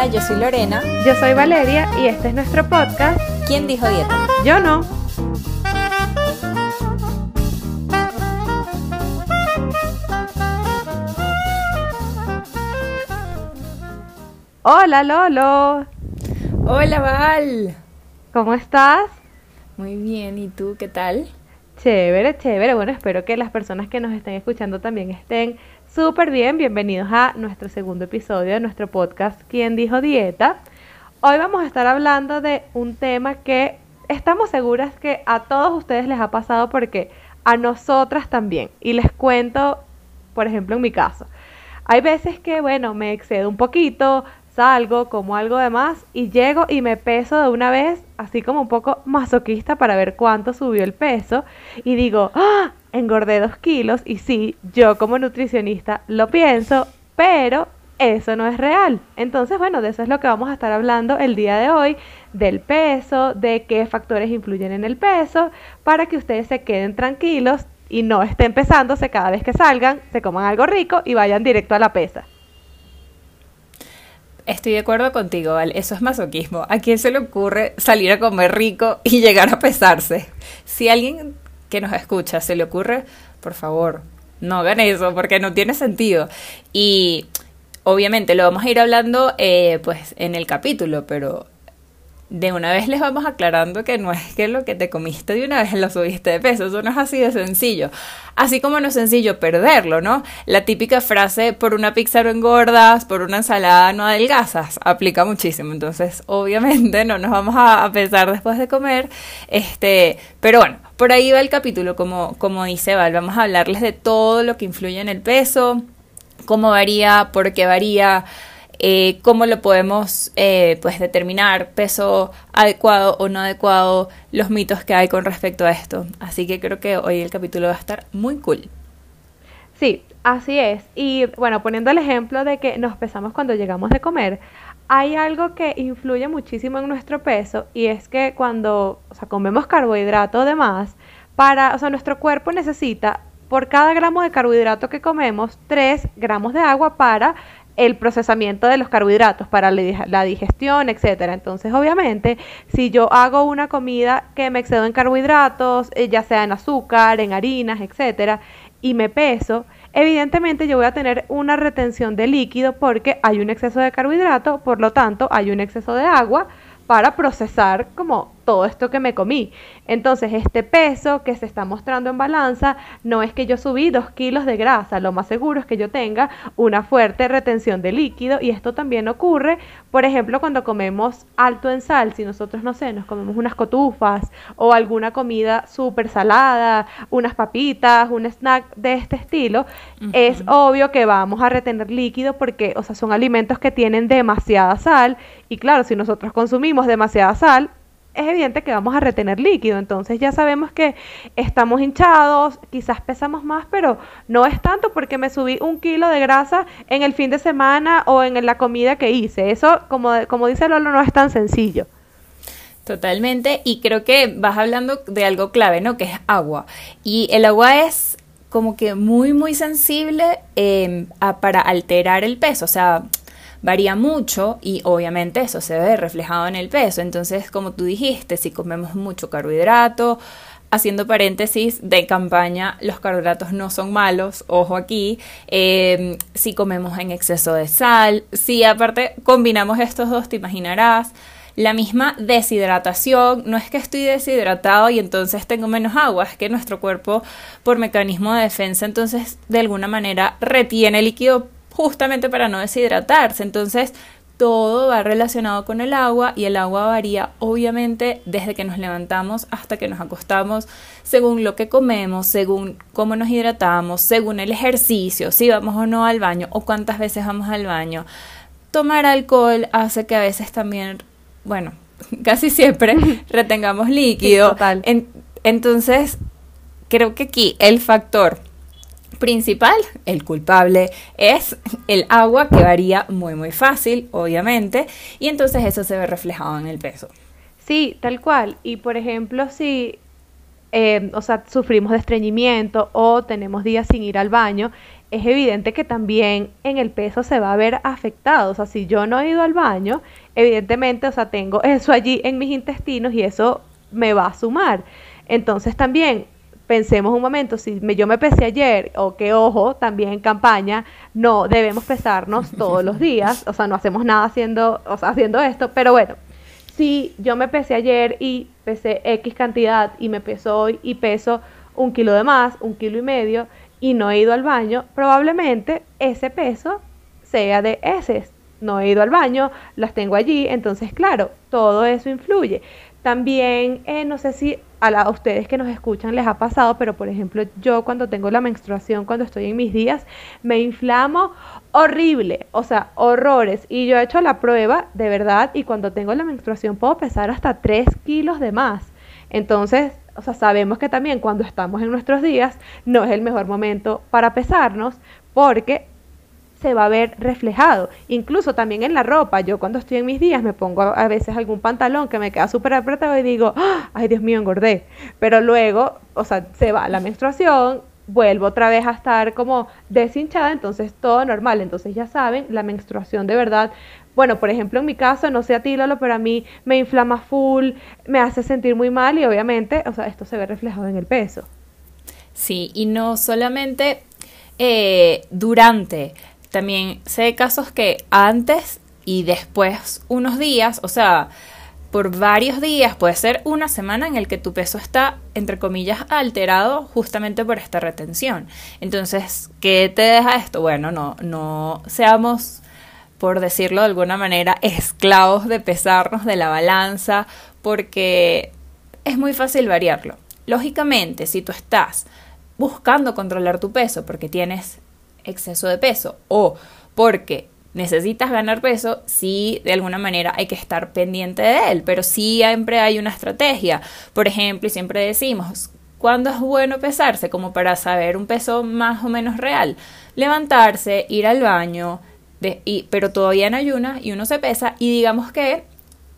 Hola, yo soy Lorena. Yo soy Valeria y este es nuestro podcast. ¿Quién dijo dieta? Yo no. Hola Lolo. Hola Val. ¿Cómo estás? Muy bien, ¿y tú qué tal? Chévere, chévere. Bueno, espero que las personas que nos estén escuchando también estén súper bien. Bienvenidos a nuestro segundo episodio de nuestro podcast ¿Quién dijo dieta? Hoy vamos a estar hablando de un tema que estamos seguras que a todos ustedes les ha pasado porque a nosotras también. Y les cuento, por ejemplo, en mi caso. Hay veces que, bueno, me excedo un poquito, salgo, como algo de más y llego y me peso de una vez, así como un poco masoquista para ver cuánto subió el peso y digo, ¡ah! Engordé dos kilos y sí, yo como nutricionista lo pienso, pero eso no es real. Entonces, bueno, de eso es lo que vamos a estar hablando el día de hoy, del peso, de qué factores influyen en el peso, para que ustedes se queden tranquilos y no estén pesándose cada vez que salgan, se coman algo rico y vayan directo a la pesa. Estoy de acuerdo contigo, Val. Eso es masoquismo. ¿A quién se le ocurre salir a comer rico y llegar a pesarse? Si alguien que nos escucha se le ocurre, por favor, no hagan eso porque no tiene sentido. Y obviamente lo vamos a ir hablando eh, pues en el capítulo, pero de una vez les vamos aclarando que no es que lo que te comiste de una vez lo subiste de peso, eso no es así de sencillo. Así como no es sencillo perderlo, ¿no? La típica frase, por una pizza no engordas, por una ensalada no adelgazas, aplica muchísimo. Entonces, obviamente no nos vamos a, pesar después de comer, este, pero bueno, por ahí va el capítulo, como, como dice Val, vamos a hablarles de todo lo que influye en el peso, cómo varía, por qué varía, eh, cómo lo podemos eh, pues determinar, peso adecuado o no adecuado, los mitos que hay con respecto a esto. Así que creo que hoy el capítulo va a estar muy cool. Sí, así es. Y bueno, poniendo el ejemplo de que nos pesamos cuando llegamos de comer, hay algo que influye muchísimo en nuestro peso y es que cuando o sea, comemos carbohidrato de más, para, o sea, nuestro cuerpo necesita por cada gramo de carbohidrato que comemos 3 gramos de agua para el procesamiento de los carbohidratos para la digestión, etcétera. Entonces, obviamente, si yo hago una comida que me excedo en carbohidratos, eh, ya sea en azúcar, en harinas, etcétera, y me peso, evidentemente yo voy a tener una retención de líquido porque hay un exceso de carbohidrato, por lo tanto, hay un exceso de agua para procesar como todo esto que me comí. Entonces, este peso que se está mostrando en balanza no es que yo subí dos kilos de grasa, lo más seguro es que yo tenga una fuerte retención de líquido y esto también ocurre, por ejemplo, cuando comemos alto en sal, si nosotros, no sé, nos comemos unas cotufas o alguna comida súper salada, unas papitas, un snack de este estilo, es obvio que vamos a retener líquido porque, o sea, son alimentos que tienen demasiada sal y claro, si nosotros consumimos demasiada sal, es evidente que vamos a retener líquido. Entonces ya sabemos que estamos hinchados, quizás pesamos más, pero no es tanto porque me subí un kilo de grasa en el fin de semana o en la comida que hice. Eso, como, como dice Lolo, no es tan sencillo. Totalmente, y creo que vas hablando de algo clave, ¿no? Que es agua. Y el agua es como que muy, muy sensible em, para alterar el peso. O sea, varía mucho y obviamente eso se ve reflejado en el peso. Entonces, como tú dijiste, si comemos mucho carbohidrato, haciendo paréntesis de campaña, los carbohidratos no son malos, ojo aquí, em, si comemos en exceso de sal, si aparte combinamos estos dos, te imaginarás, la misma deshidratación, no es que estoy deshidratado y entonces tengo menos agua, es que nuestro cuerpo por mecanismo de defensa entonces de alguna manera retiene líquido justamente para no deshidratarse. Entonces, todo va relacionado con el agua y el agua varía obviamente desde que nos levantamos hasta que nos acostamos, según lo que comemos, según cómo nos hidratamos, según el ejercicio, si vamos o no al baño o cuántas veces vamos al baño. Tomar alcohol hace que a veces también, bueno, casi siempre retengamos líquido. entonces, creo que aquí el factor principal, el culpable, es el agua que varía muy muy fácil, obviamente, y entonces eso se ve reflejado en el peso. Sí, tal cual. Y por ejemplo, si eh, o sea, sufrimos de estreñimiento o tenemos días sin ir al baño, es evidente que también en el peso se va a ver afectado. O sea, si yo no he ido al baño, evidentemente, o sea, tengo eso allí en mis intestinos y eso me va a sumar. Entonces también pensemos un momento, si yo me pesé ayer, o que ojo, también en campaña, no debemos pesarnos todos los días, o sea, no hacemos nada haciendo, o sea, haciendo esto, pero bueno, si yo me pesé ayer y pesé X cantidad y me peso hoy y peso un kilo de más, un kilo y medio, y no he ido al baño, probablemente ese peso sea de heces. No he ido al baño, las tengo allí, entonces claro, todo eso influye. También, eh, no sé si a, ustedes que nos escuchan les ha pasado, pero por ejemplo yo cuando tengo la menstruación, cuando estoy en mis días, me inflamo horrible, o sea, horrores. Y yo he hecho la prueba, de verdad, y cuando tengo la menstruación puedo pesar hasta 3 kilos de más. Entonces, o sea, sabemos que también cuando estamos en nuestros días no es el mejor momento para pesarnos porque se va a ver reflejado. Incluso también en la ropa. Yo cuando estoy en mis días me pongo a veces algún pantalón que me queda súper apretado y digo, ¡Ah! ay Dios mío, engordé. Pero luego, o sea, se va la menstruación, vuelvo otra vez a estar como deshinchada, entonces todo normal. Entonces ya saben, la menstruación de verdad bueno, por ejemplo, en mi caso, no sé a ti, Lolo, pero a mí me inflama full, me hace sentir muy mal y obviamente, o sea, esto se ve reflejado en el peso. Sí, y no solamente eh, durante, también sé casos que antes y después unos días, o sea, por varios días, puede ser una semana en el que tu peso está, entre comillas, alterado justamente por esta retención. Entonces, ¿qué te deja esto? Bueno, no, no seamos por decirlo de alguna manera, esclavos de pesarnos de la balanza, porque es muy fácil variarlo. Lógicamente, si tú estás buscando controlar tu peso porque tienes exceso de peso o porque necesitas ganar peso, sí, de alguna manera hay que estar pendiente de él, pero siempre hay una estrategia. Por ejemplo, y siempre decimos, ¿cuándo es bueno pesarse? Como para saber un peso más o menos real. Levantarse, ir al baño, pero todavía en ayunas y uno se pesa y digamos que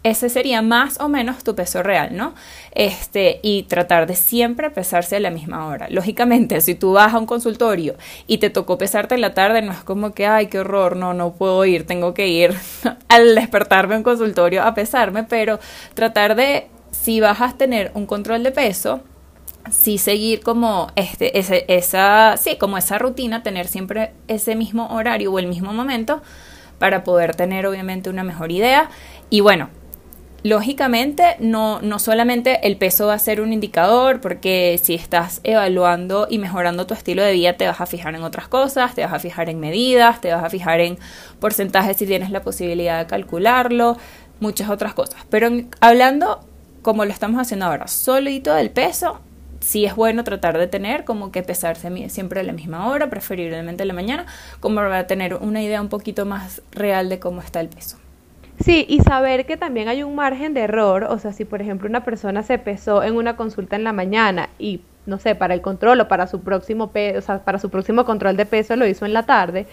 ese sería más o menos tu peso real, ¿no? Este, y tratar de siempre pesarse a la misma hora. Lógicamente, si tú vas a un consultorio y te tocó pesarte en la tarde, no es como que, ay, qué horror, no, no puedo ir, tengo que ir al despertarme en consultorio a pesarme, pero tratar de, si vas a tener un control de peso, sí seguir como este, ese, esa, sí, como esa rutina, tener siempre ese mismo horario o el mismo momento para poder tener obviamente una mejor idea. Y bueno, lógicamente no, no solamente el peso va a ser un indicador, porque si estás evaluando y mejorando tu estilo de vida, te vas a fijar en otras cosas, te vas a fijar en medidas, te vas a fijar en porcentajes si tienes la posibilidad de calcularlo, muchas otras cosas. Pero hablando como lo estamos haciendo ahora, solito del peso, sí es bueno tratar de tener como que pesarse siempre a la misma hora, preferiblemente en la mañana, como para tener una idea un poquito más real de cómo está el peso. Sí, y saber que también hay un margen de error, o sea, si por ejemplo una persona se pesó en una consulta en la mañana y no sé, para el control o para su próximo o sea, para su próximo control de peso lo hizo en la tarde,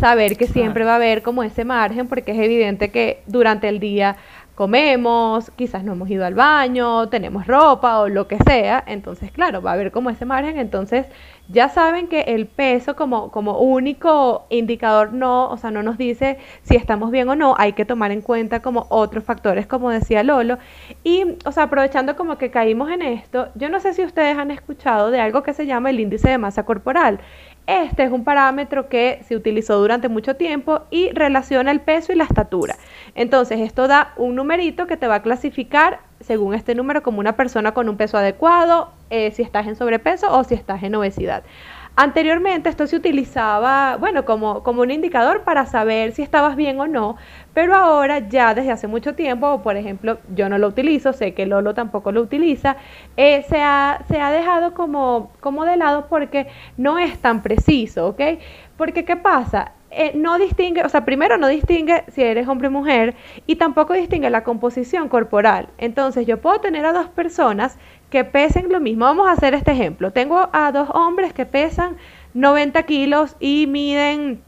saber que siempre va a haber como ese margen porque es evidente que durante el día comemos, quizás no hemos ido al baño, tenemos ropa o lo que sea, entonces claro, va a haber como ese margen, entonces ya saben que el peso como, como único indicador no, o sea, no nos dice si estamos bien o no, hay que tomar en cuenta como otros factores, como decía Lolo, y, o sea, aprovechando como que caímos en esto, yo no sé si ustedes han escuchado de algo que se llama el índice de masa corporal. Este es un parámetro que se utilizó durante mucho tiempo y relaciona el peso y la estatura. Entonces, esto da un numerito que te va a clasificar según este número como una persona con un peso adecuado, eh, si estás en sobrepeso o si estás en obesidad. Anteriormente esto se utilizaba, bueno, como, como un indicador para saber si estabas bien o no, pero ahora ya desde hace mucho tiempo, por ejemplo, yo no lo utilizo, sé que Lolo tampoco lo utiliza, eh, se, ha, se ha dejado como, como de lado porque no es tan preciso, ¿ok? Porque ¿qué pasa? Eh, no distingue, o sea, primero no distingue si eres hombre o mujer y tampoco distingue la composición corporal. Entonces yo puedo tener a dos personas que pesen lo mismo. Vamos a hacer este ejemplo. Tengo a dos hombres que pesan 90 kilos y miden,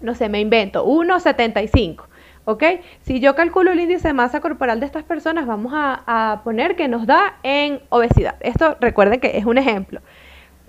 no sé, me invento, 1,75. ¿ok? Si yo calculo el índice de masa corporal de estas personas, vamos a, poner que nos da en obesidad. Esto recuerden que es un ejemplo.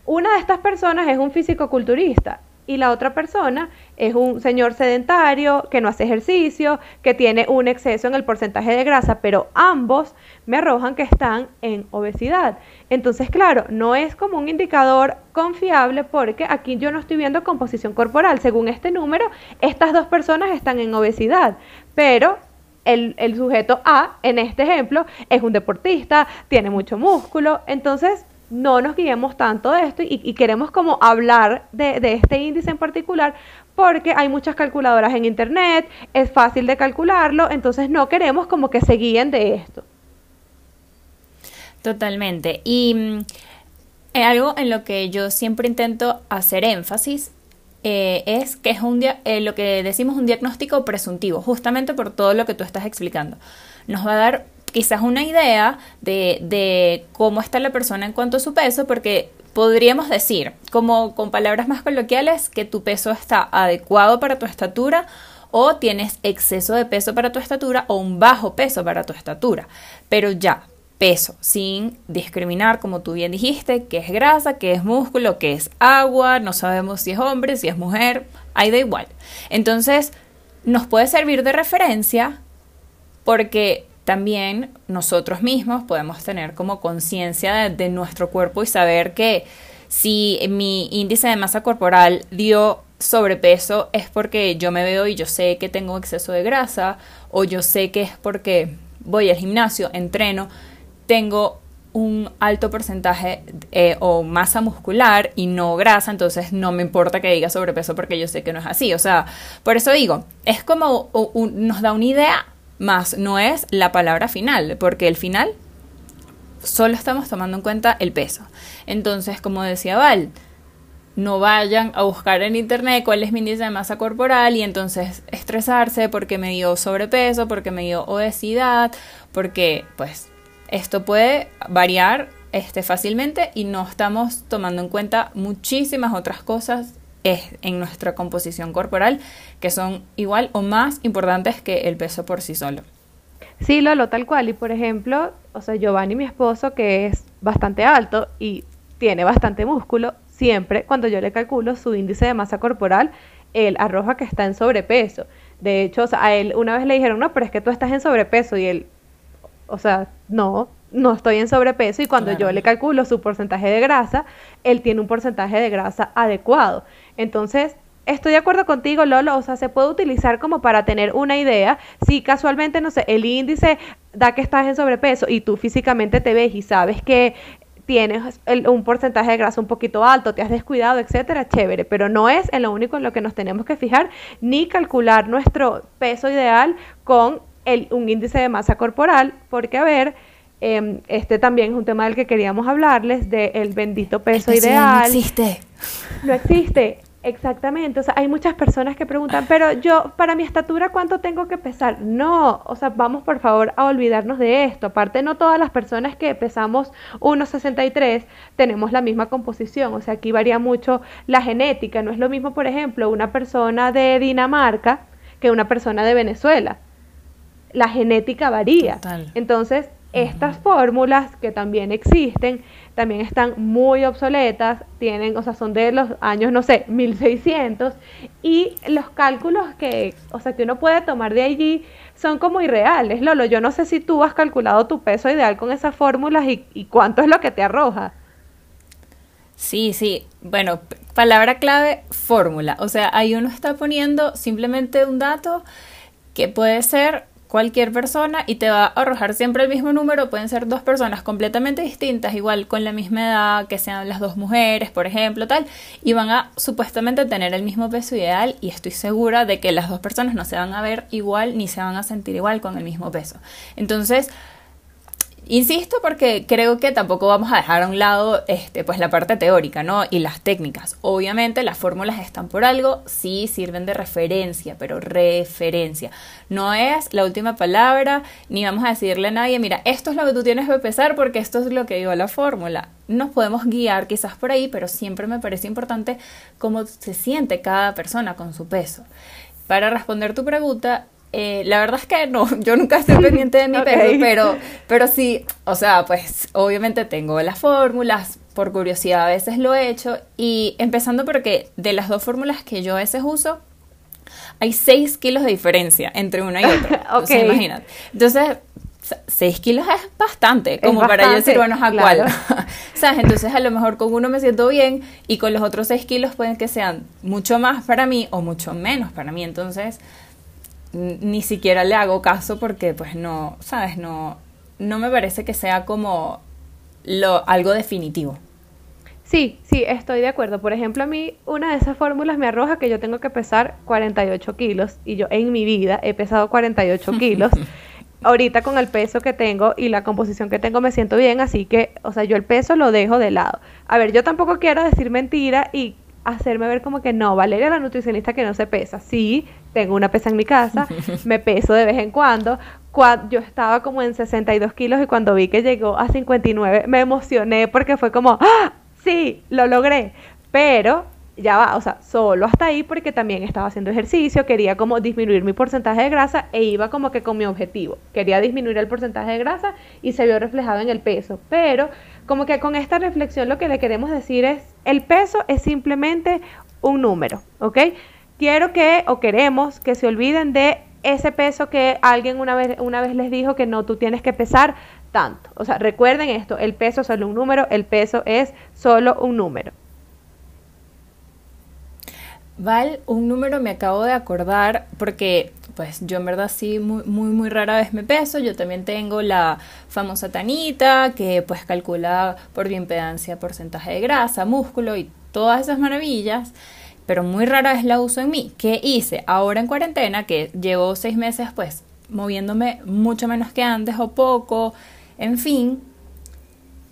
Una de estas personas es un físico-culturista y la otra persona es un señor sedentario que no hace ejercicio, que tiene un exceso en el porcentaje de grasa, pero ambos me arrojan que están en obesidad. Entonces, claro, no es como un indicador confiable porque aquí yo no estoy viendo composición corporal. Según este número, estas dos personas están en obesidad, pero el, el, sujeto A, en este ejemplo, es un deportista, tiene mucho músculo, entonces no nos guiemos tanto de esto y, queremos como hablar de, este índice en particular porque hay muchas calculadoras en internet, es fácil de calcularlo, entonces no queremos como que se guíen de esto. Totalmente. Y mm, algo en lo que yo siempre intento hacer énfasis eh, es que es un eh, lo que decimos un diagnóstico presuntivo, justamente por todo lo que tú estás explicando. Nos va a dar quizás una idea de, cómo está la persona en cuanto a su peso, porque podríamos decir, como con palabras más coloquiales, que tu peso está adecuado para tu estatura o tienes exceso de peso para tu estatura o un bajo peso para tu estatura. Pero ya, peso, sin discriminar, como tú bien dijiste, qué es grasa, qué es músculo, qué es agua, no sabemos si es hombre, si es mujer, ahí da igual. Entonces, nos puede servir de referencia porque también nosotros mismos podemos tener como conciencia de, nuestro cuerpo y saber que si mi índice de masa corporal dio sobrepeso es porque yo me veo y yo sé que tengo exceso de grasa o yo sé que es porque voy al gimnasio, entreno, tengo un alto porcentaje eh, o masa muscular y no grasa, entonces no me importa que diga sobrepeso porque yo sé que no es así. O sea, por eso digo, es como nos da una idea más no es la palabra final, porque el final solo estamos tomando en cuenta el peso. Entonces, como decía Val, no vayan a buscar en internet cuál es mi índice de masa corporal y entonces estresarse porque me dio sobrepeso, porque me dio obesidad, porque pues esto puede variar este, fácilmente y no estamos tomando en cuenta muchísimas otras cosas en nuestra composición corporal que son igual o más importantes que el peso por sí solo. Sí, Lolo, tal cual. Y por ejemplo, o sea, Giovanni, mi esposo, que es bastante alto y tiene bastante músculo, siempre cuando yo le calculo su índice de masa corporal, él arroja que está en sobrepeso. De hecho, a él una vez le dijeron, no, pero es que tú estás en sobrepeso. Y él, o sea, no, no estoy en sobrepeso. Y cuando yo le calculo su porcentaje de grasa, él tiene un porcentaje de grasa adecuado. Entonces, estoy de acuerdo contigo, Lolo, o sea, se puede utilizar como para tener una idea. Si casualmente, no sé, el índice da que estás en sobrepeso y tú físicamente te ves y sabes que tienes un porcentaje de grasa un poquito alto, te has descuidado, etcétera, chévere, pero no es en lo único en lo que nos tenemos que fijar ni calcular nuestro peso ideal con el, un índice de masa corporal, porque a ver, em, este también es un tema del que queríamos hablarles, del bendito peso ideal. no existe. No existe. Exactamente, o sea, hay muchas personas que preguntan, pero yo, para mi estatura, ¿cuánto tengo que pesar? No, o sea, vamos por favor a olvidarnos de esto. Aparte, no todas las personas que pesamos 1,63 tenemos la misma composición, o sea, aquí varía mucho la genética. No es lo mismo, por ejemplo, una persona de Dinamarca que una persona de Venezuela. La genética varía. Entonces, estas fórmulas que también existen también están muy obsoletas, tienen, o sea, son de los años, no sé, 1600 y los cálculos que, o sea, que uno puede tomar de allí son como irreales. Lolo, yo no sé si tú has calculado tu peso ideal con esas fórmulas y, y cuánto es lo que te arroja. Sí, sí. Bueno, palabra clave, fórmula. O sea, ahí uno está poniendo simplemente un dato que puede ser cualquier persona y te va a arrojar siempre el mismo número. Pueden ser dos personas completamente distintas, igual con la misma edad, que sean las dos mujeres, por ejemplo, tal, y van a supuestamente tener el mismo peso ideal y estoy segura de que las dos personas no se van a ver igual ni se van a sentir igual con el mismo peso. Entonces, Insisto porque creo que tampoco vamos a dejar a un lado este, pues la parte teórica, ¿no? Y las técnicas. Obviamente las fórmulas están por algo, sí sirven de referencia, pero referencia. No es la última palabra, ni vamos a decirle a nadie, mira, esto es lo que tú tienes que pesar porque esto es lo que dio la fórmula. Nos podemos guiar quizás por ahí, pero siempre me parece importante cómo se siente cada persona con su peso. Para responder tu pregunta, Eh, la verdad es que no, yo nunca estoy pendiente de mi peso, pero, pero sí, o sea, pues obviamente tengo las fórmulas, por curiosidad a veces lo he hecho, y empezando porque de las dos fórmulas que yo a veces uso, hay 6 kilos de diferencia entre una y otra. Entonces, imagínate. Entonces, 6 kilos es bastante, como para yo decir, bueno, ¿a cuál? ¿Sabes? Entonces, a lo mejor con uno me siento bien y con los otros 6 kilos pueden que sean mucho más para mí o mucho menos para mí. Entonces, ni siquiera le hago caso porque, pues, no, ¿sabes? No, no me parece que sea como lo, algo definitivo. Sí, sí, estoy de acuerdo. Por ejemplo, a mí una de esas fórmulas me arroja que yo tengo que pesar 48 kilos y yo en mi vida he pesado 48 kilos. Ahorita con el peso que tengo y la composición que tengo me siento bien, así que, o sea, yo el peso lo dejo de lado. A ver, yo tampoco quiero decir mentira y hacerme ver como que no, Valeria la nutricionista que no se pesa. Sí, tengo una pesa en mi casa, me peso de vez en cuando. Yo estaba como en 62 kilos y cuando vi que llegó a 59 me emocioné porque fue como, ¡Ah! sí, lo logré, pero ya va, o sea, solo hasta ahí porque también estaba haciendo ejercicio, quería como disminuir mi porcentaje de grasa e iba como que con mi objetivo. Quería disminuir el porcentaje de grasa y se vio reflejado en el peso. Pero como que con esta reflexión lo que le queremos decir es, el peso es simplemente un número, ¿ok? Quiero que o queremos que se olviden de ese peso que alguien una vez, una vez les dijo que no, tú tienes que pesar tanto. O sea, recuerden esto, el peso es solo un número, el peso es solo un número. Val, un número me acabo de acordar porque pues yo en verdad sí muy muy muy rara vez me peso, yo también tengo la famosa tanita que pues calcula por bioimpedancia porcentaje de grasa, músculo y todas esas maravillas, pero muy rara vez la uso en mí. ¿Qué hice? Ahora en cuarentena que llevo seis meses pues moviéndome mucho menos que antes o poco, en fin,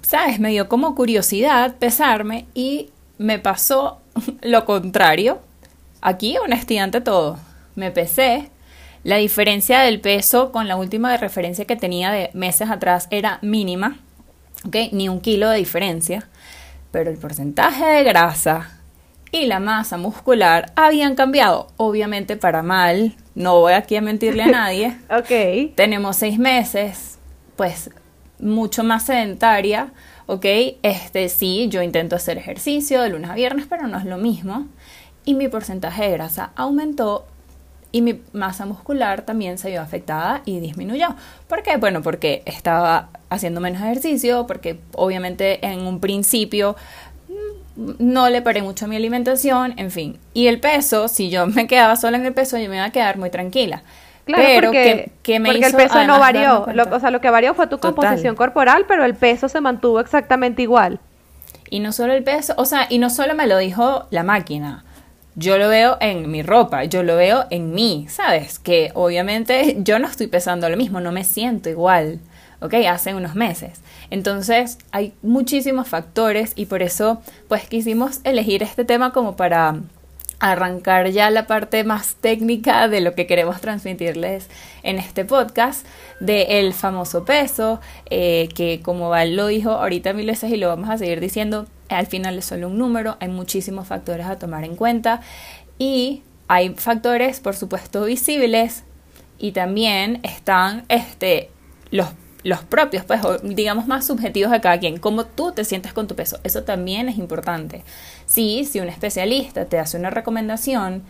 ¿sabes? Me dio como curiosidad pesarme y me pasó lo contrario. Aquí honestidad ante todo. Me pesé. La diferencia del peso con la última de referencia que tenía de meses atrás era mínima. ¿Ok? Ni un kilo de diferencia. Pero el porcentaje de grasa y la masa muscular habían cambiado. Obviamente para mal. No voy aquí a mentirle a nadie. ok. Tenemos seis meses. Pues mucho más sedentaria, ¿ok? Este sí, yo intento hacer ejercicio de lunes a viernes, pero no es lo mismo. Y mi porcentaje de grasa aumentó y mi masa muscular también se vio afectada y disminuyó. ¿Por qué? Bueno, porque estaba haciendo menos ejercicio, porque obviamente en un principio no le paré mucho a mi alimentación, en fin. Y el peso, si yo me quedaba sola en el peso, yo me iba a quedar muy tranquila. Claro, pero porque, que, me porque el peso no varió. Lo, o sea, lo que varió fue tu composición corporal, pero el peso se mantuvo exactamente igual. Y no solo el peso, o sea, y no solo me lo dijo la máquina. Yo lo veo en mi ropa, yo lo veo en mí, ¿sabes? Que obviamente yo no estoy pesando lo mismo, no me siento igual, ¿ok? Hace unos meses. Entonces hay muchísimos factores y por eso pues quisimos elegir este tema como para arrancar ya la parte más técnica de lo que queremos transmitirles en este podcast, del famoso peso, eh, que como Val lo dijo ahorita mil veces y lo vamos a seguir diciendo, al final es solo un número, hay muchísimos factores a tomar en cuenta y hay factores, por supuesto, visibles y también están este, los los propios, pues, digamos más subjetivos de cada quien, cómo tú te sientes con tu peso. Eso también es importante. Sí, si un especialista te hace una recomendación,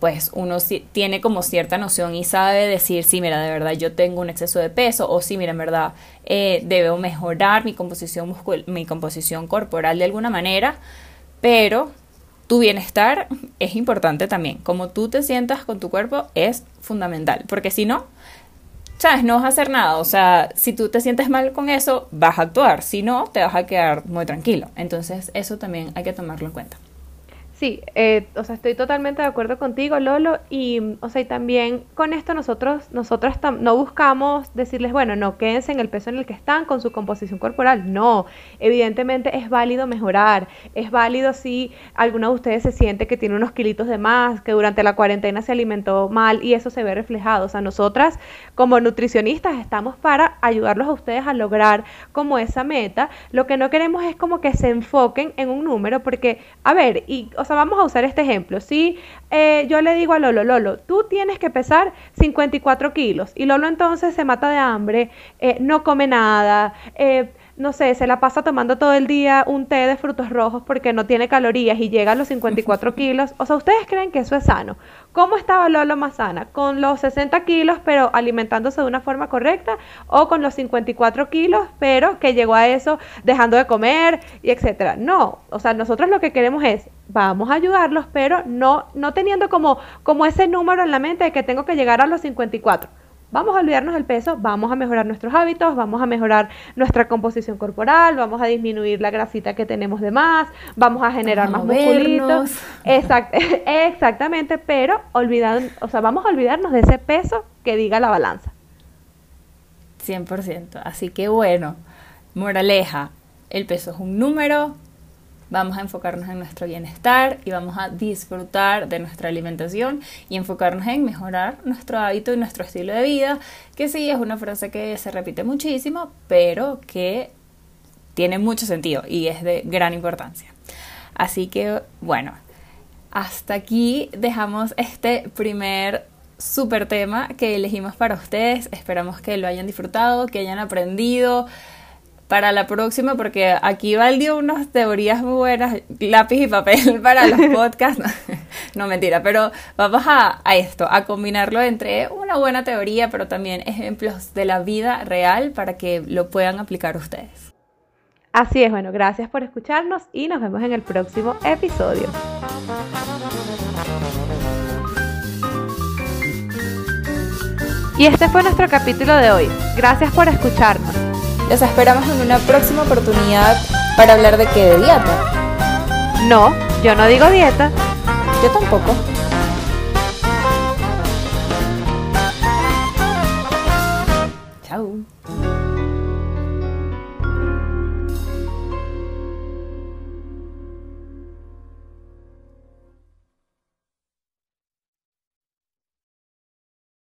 pues uno tiene como cierta noción y sabe decir, sí, mira, de verdad yo tengo un exceso de peso, o sí, mira, en verdad eh, debo mejorar mi composición, mi composición corporal de alguna manera, pero tu bienestar es importante también. Como tú te sientas con tu cuerpo es fundamental, porque si no, ¿sabes? No vas a hacer nada. O sea, si tú te sientes mal con eso, vas a actuar. Si no, te vas a quedar muy tranquilo. Entonces, eso también hay que tomarlo en cuenta. Sí, eh, o sea, estoy totalmente de acuerdo contigo, Lolo, y, o sea, y también con esto nosotros, nosotros no buscamos decirles, bueno, no, quédense en el peso en el que están con su composición corporal, no, evidentemente es válido mejorar, es válido si alguno de ustedes se siente que tiene unos kilitos de más, que durante la cuarentena se alimentó mal y eso se ve reflejado, o sea, nosotras como nutricionistas estamos para ayudarlos a ustedes a lograr como esa meta, lo que no queremos es como que se enfoquen en un número, porque, a ver, y, o sea, vamos a usar este ejemplo. Si eh, yo le digo a Lolo, Lolo, tú tienes que pesar 54 kilos y Lolo entonces se mata de hambre, eh, no come nada, eh, no sé, se la pasa tomando todo el día un té de frutos rojos porque no tiene calorías y llega a los 54 kilos. O sea, ¿ustedes creen que eso es sano? ¿Cómo estaba Lolo más sana? ¿Con los 60 kilos pero alimentándose de una forma correcta? ¿O con los 54 kilos pero que llegó a eso dejando de comer y etcétera? No, o sea, nosotros lo que queremos es, vamos a ayudarlos pero no, no teniendo como, como ese número en la mente de que tengo que llegar a los 54 Vamos a olvidarnos del peso, vamos a mejorar nuestros hábitos, vamos a mejorar nuestra composición corporal, vamos a disminuir la grasita que tenemos de más, vamos a generar más musculitos. exactamente, pero olvidando, o sea, vamos a olvidarnos de ese peso que diga la balanza. 100%. Así que bueno, moraleja, el peso es un número, vamos a enfocarnos en nuestro bienestar y vamos a disfrutar de nuestra alimentación y enfocarnos en mejorar nuestro hábito y nuestro estilo de vida, que sí es una frase que se repite muchísimo, pero que tiene mucho sentido y es de gran importancia. Así que bueno, hasta aquí dejamos este primer super tema que elegimos para ustedes. Esperamos que lo hayan disfrutado, que hayan aprendido para la próxima, porque aquí valió unas teorías muy buenas, lápiz y papel para los podcasts. no, mentira, pero vamos a, a, esto, a combinarlo entre una buena teoría, pero también ejemplos de la vida real para que lo puedan aplicar ustedes. Así es, bueno, gracias por escucharnos y nos vemos en el próximo episodio. Y este fue nuestro capítulo de hoy. Gracias por escucharnos. Los esperamos en una próxima oportunidad para hablar de qué, de dieta. No, yo no digo dieta. Yo tampoco.